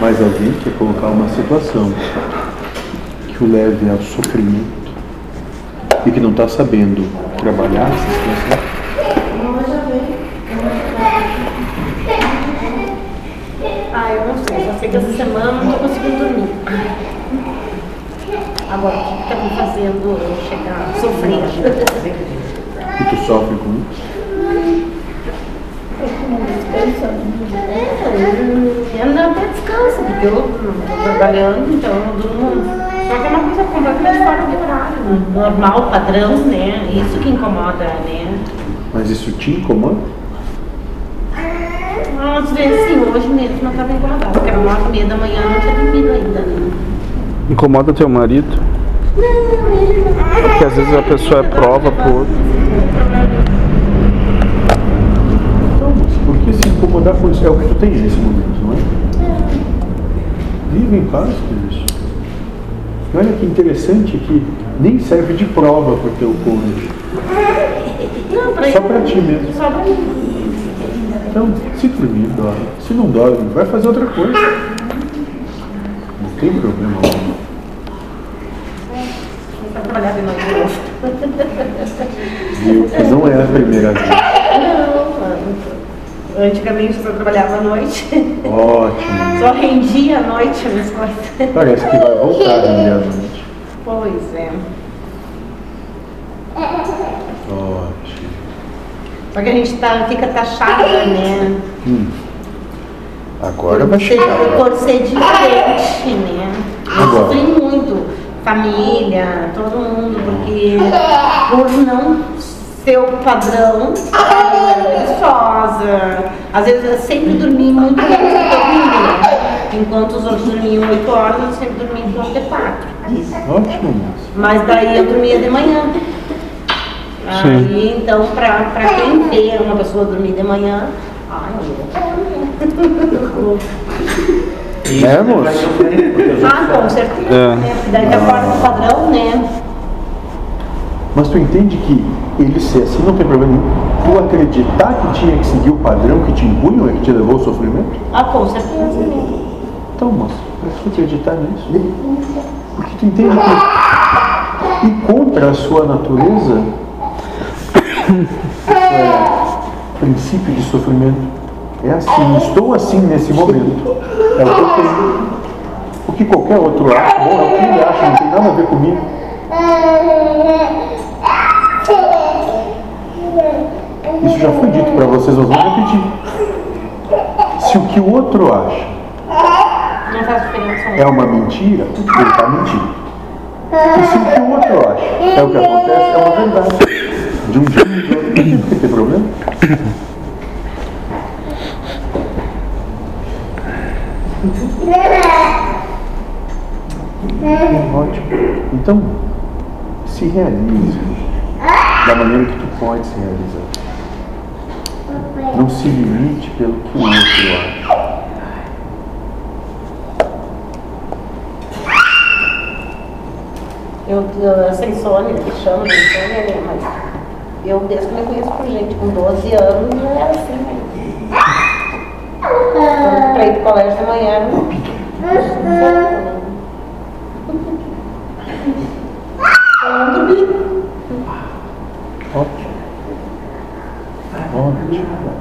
Mas alguém quer colocar uma situação que o leve ao sofrimento e que não está sabendo trabalhar essa situação. Ah, eu não sei, só sei que essa semana eu não tô conseguindo dormir. Agora, o que que tá me fazendo eu chegar, sofrer? E tu sofre com isso? É, não, até descansa, porque eu tô trabalhando, então eu durmo. Só que é uma coisa completamente fora do horário. Normal, padrão, né? Isso que incomoda, né? Mas isso te incomoda? Às vezes sim, hoje mesmo não estava incomodada, porque era nove e meia da manhã, eu não tinha dormido ainda, né? Incomoda teu marido? Porque às vezes a pessoa é prova por outro. Então, por que se incomodar com isso? É o que tu tem nesse momento, não é? Vive em paz com isso. E olha que interessante que nem serve de prova para o teu cônjuge. Só para ti mesmo. Só pra mim. Então, se dormir, dorme. Se não dorme, vai fazer outra coisa. Não tem problema algum. Viu? Mas não é a primeira vez. Antigamente eu só trabalhava à noite, Ótimo. só rendia à noite as coisas. Parece que vai voltar a render à noite. Pois é. Ótimo. Só que a gente tá, fica taxada, né? Hum. Agora vai chegar. Por ser diferente, né? Agora. sofri muito. Família, todo mundo, porque por não ser o padrão, eu preguiçosa. Às vezes eu sempre dormi muito menos do que eu dormia. Enquanto os outros dormiam 8 horas, eu sempre dormi em torno de 4. Ótimo. Mas daí eu dormia de manhã. Aí, então, pra, pra quem vê uma pessoa dormir de manhã, ai, eu É, moço? Ah, com certeza. É. Né? Daí de acordo com o padrão, né? Mas tu entende que ele ser assim não tem problema nenhum? Tu acreditar que tinha que seguir o padrão que te impunham é que te levou ao sofrimento? Ah, com certeza. Então, moço, pra tu acreditar nisso. Porque tu entende que ir contra a sua natureza é princípio de sofrimento. É assim, estou assim nesse momento. É o que eu tenho. O que qualquer outro acha, bom, é o que ele acha, não tem nada a ver comigo. Isso já foi dito para vocês, nós vamos repetir. Se o que o outro acha diferença. é uma mentira, ele está mentindo. E se o que o outro acha é o que acontece, é uma verdade. De um jeito ou de outro. Não tem por que ter problema. Ótimo. Então, se realize da maneira que tu pode se realizar. Não se limite pelo que o outro acha. Eu, eu, essa insônia, que chama de insônia, né? Mas eu, desde que me conheço por gente, com 12 anos, não era assim, né? Quando eu para o colégio de manhã, né? Falando bico. Ótimo. Ótimo.